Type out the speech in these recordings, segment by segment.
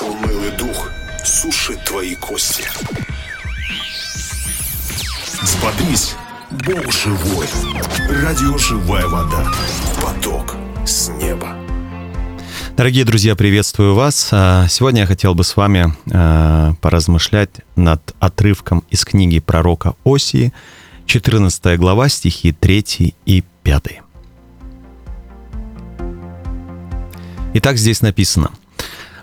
Унылый дух сушит твои кости. Взбодрись, Бог живой. Радио «Живая вода». Поток с неба. Дорогие друзья, приветствую вас. А, сегодня я хотел бы с вами а, поразмышлять над отрывком из книги пророка Осии, 14 глава, стихи 3 и 5. Итак, здесь написано.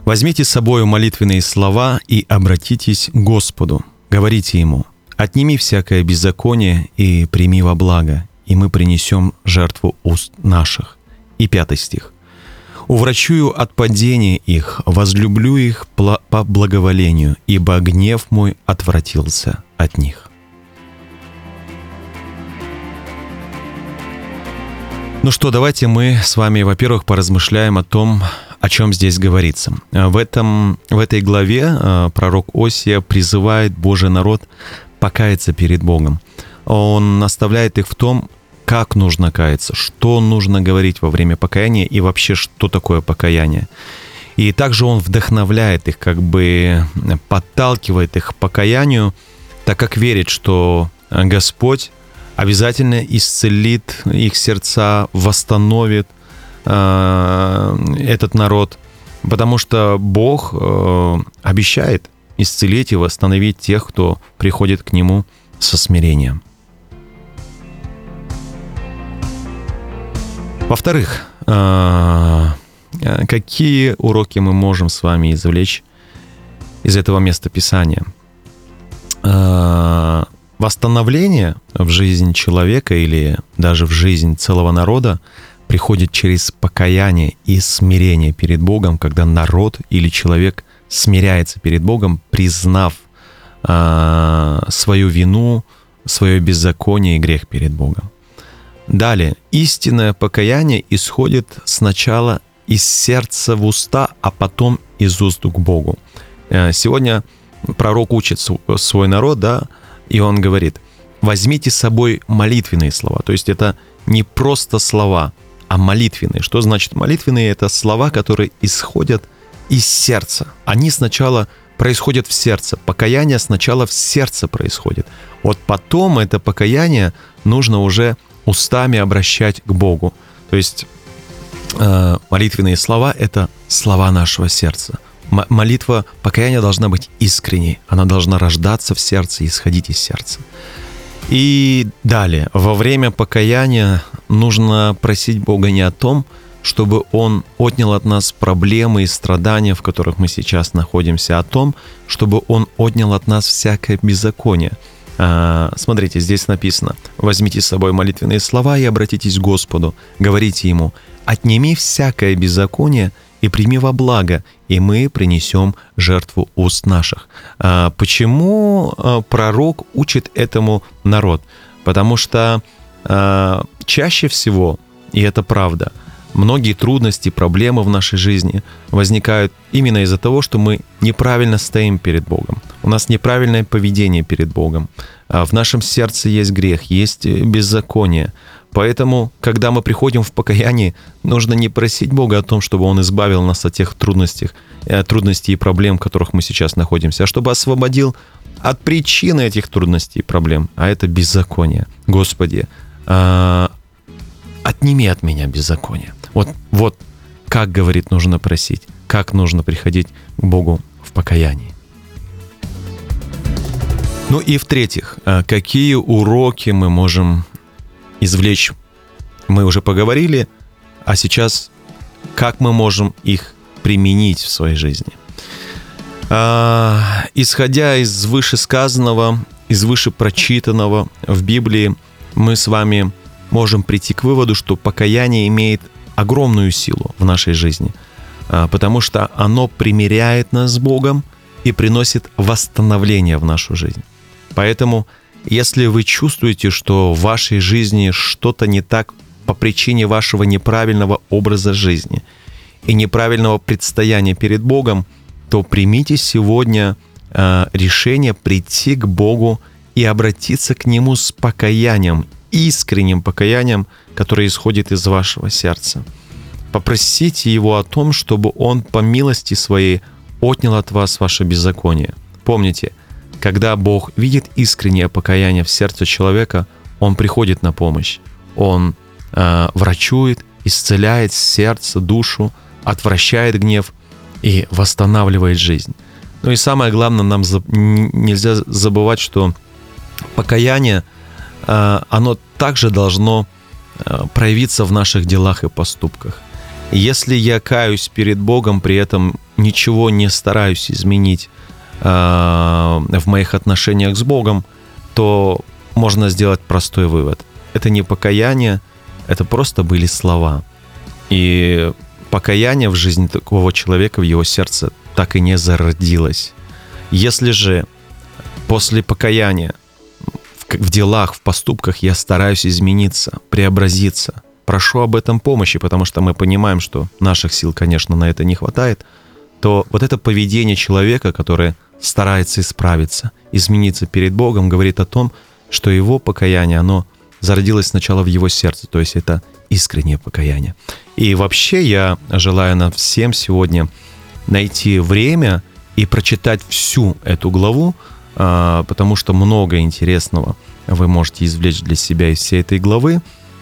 «Возьмите с собой молитвенные слова и обратитесь к Господу. Говорите Ему, отними всякое беззаконие и прими во благо, и мы принесем жертву уст наших». И пятый стих. «Уврачую от падения их, возлюблю их по благоволению, ибо гнев мой отвратился от них». Ну что, давайте мы с вами, во-первых, поразмышляем о том, о чем здесь говорится. В, этом, в этой главе э, пророк Осия призывает Божий народ покаяться перед Богом. Он наставляет их в том, как нужно каяться, что нужно говорить во время покаяния и вообще, что такое покаяние. И также он вдохновляет их, как бы подталкивает их к покаянию, так как верит, что Господь обязательно исцелит их сердца, восстановит этот народ, потому что Бог э, обещает исцелить и восстановить тех, кто приходит к Нему со смирением. Во-вторых, э, какие уроки мы можем с вами извлечь из этого места Писания? Э, Восстановление в жизнь человека или даже в жизнь целого народа приходит через покаяние и смирение перед Богом, когда народ или человек смиряется перед Богом, признав э, свою вину, свое беззаконие и грех перед Богом. Далее, истинное покаяние исходит сначала из сердца в уста, а потом из уст к Богу. Э, сегодня пророк учит свой народ, да, и он говорит, возьмите с собой молитвенные слова. То есть это не просто слова, а молитвенные. Что значит молитвенные? Это слова, которые исходят из сердца. Они сначала происходят в сердце. Покаяние сначала в сердце происходит. Вот потом это покаяние нужно уже устами обращать к Богу. То есть э, молитвенные слова — это слова нашего сердца — молитва покаяния должна быть искренней, она должна рождаться в сердце и исходить из сердца. И далее, во время покаяния нужно просить Бога не о том, чтобы Он отнял от нас проблемы и страдания, в которых мы сейчас находимся, а о том, чтобы Он отнял от нас всякое беззаконие. А, смотрите, здесь написано, возьмите с собой молитвенные слова и обратитесь к Господу, говорите Ему, отними всякое беззаконие и прими во благо, и мы принесем жертву уст наших. А, почему а, пророк учит этому народ? Потому что чаще всего, и это правда, многие трудности, проблемы в нашей жизни возникают именно из-за того, что мы неправильно стоим перед Богом. У нас неправильное поведение перед Богом. В нашем сердце есть грех, есть э, беззаконие. Поэтому, когда мы приходим в покаяние, нужно не просить Бога о том, чтобы Он избавил нас от тех трудностей, э, трудностей и проблем, в которых мы сейчас находимся, а чтобы освободил от причины этих трудностей и проблем, а это беззаконие. Господи, э, отними от меня беззаконие. Вот, вот как, говорит, нужно просить, как нужно приходить к Богу в покаянии. Ну и в-третьих, э, какие уроки мы можем извлечь, мы уже поговорили, а сейчас как мы можем их применить в своей жизни. А, исходя из вышесказанного, из вышепрочитанного в Библии, мы с вами можем прийти к выводу, что покаяние имеет огромную силу в нашей жизни, а, потому что оно примиряет нас с Богом и приносит восстановление в нашу жизнь. Поэтому если вы чувствуете, что в вашей жизни что-то не так по причине вашего неправильного образа жизни и неправильного предстояния перед Богом, то примите сегодня э, решение прийти к Богу и обратиться к Нему с покаянием, искренним покаянием, которое исходит из вашего сердца. Попросите Его о том, чтобы Он по милости Своей отнял от вас ваше беззаконие. Помните, когда Бог видит искреннее покаяние в сердце человека, Он приходит на помощь. Он э, врачует, исцеляет сердце, душу, отвращает гнев и восстанавливает жизнь. Ну и самое главное, нам за, нельзя забывать, что покаяние, э, оно также должно э, проявиться в наших делах и поступках. Если я каюсь перед Богом, при этом ничего не стараюсь изменить э, в моих отношениях с Богом, то можно сделать простой вывод. Это не покаяние, это просто были слова. И покаяние в жизни такого человека, в его сердце, так и не зародилось. Если же после покаяния в делах, в поступках я стараюсь измениться, преобразиться, прошу об этом помощи, потому что мы понимаем, что наших сил, конечно, на это не хватает, то вот это поведение человека, которое старается исправиться, измениться перед Богом, говорит о том, что его покаяние, оно зародилось сначала в его сердце, то есть это искреннее покаяние. И вообще я желаю нам всем сегодня найти время и прочитать всю эту главу, потому что много интересного вы можете извлечь для себя из всей этой главы.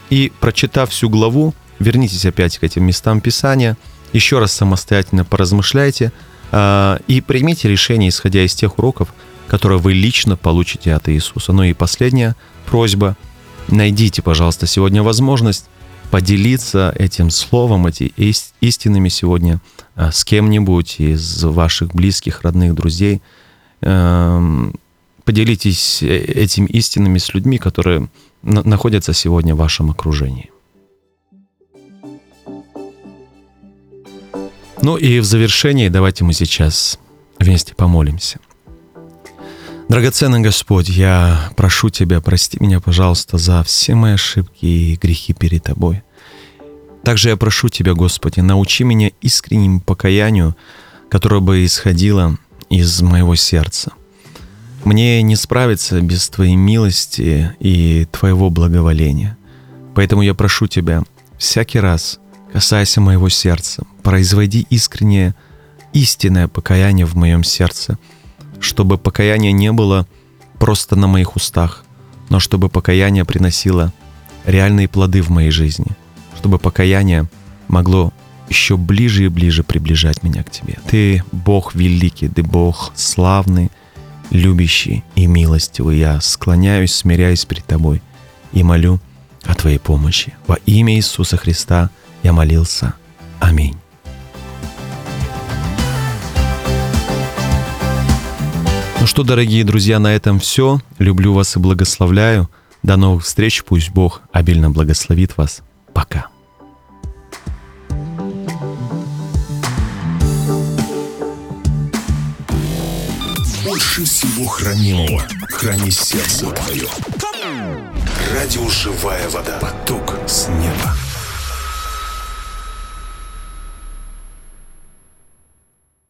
И прочитав всю главу, вернитесь опять к этим местам Писания, еще раз самостоятельно поразмышляйте а, и примите решение, исходя из тех уроков, которые вы лично получите от Иисуса. Ну и последняя просьба. Найдите, пожалуйста, сегодня возможность поделиться этим словом, эти истинами сегодня а, с кем-нибудь из ваших близких, родных, друзей. Эм, поделитесь э, этими истинами с людьми, которые находятся сегодня в вашем окружении. Ну и в завершении давайте мы сейчас вместе помолимся. Драгоценный Господь, я прошу Тебя, прости меня, пожалуйста, за все мои ошибки и грехи перед Тобой. Также я прошу Тебя, Господи, научи меня искреннему покаянию, которое бы исходило из моего сердца. Мне не справиться без Твоей милости и Твоего благоволения. Поэтому я прошу Тебя, всякий раз, касаясь моего сердца, производи искреннее, истинное покаяние в моем сердце – чтобы покаяние не было просто на моих устах, но чтобы покаяние приносило реальные плоды в моей жизни, чтобы покаяние могло еще ближе и ближе приближать меня к Тебе. Ты Бог великий, Ты Бог славный, любящий и милостивый. Я склоняюсь, смиряюсь перед Тобой и молю о Твоей помощи. Во имя Иисуса Христа я молился. Аминь. Ну что, дорогие друзья, на этом все. Люблю вас и благословляю. До новых встреч. Пусть Бог обильно благословит вас. Пока. Больше всего хранимого храни сердце твое. Радио «Живая вода». Поток с неба.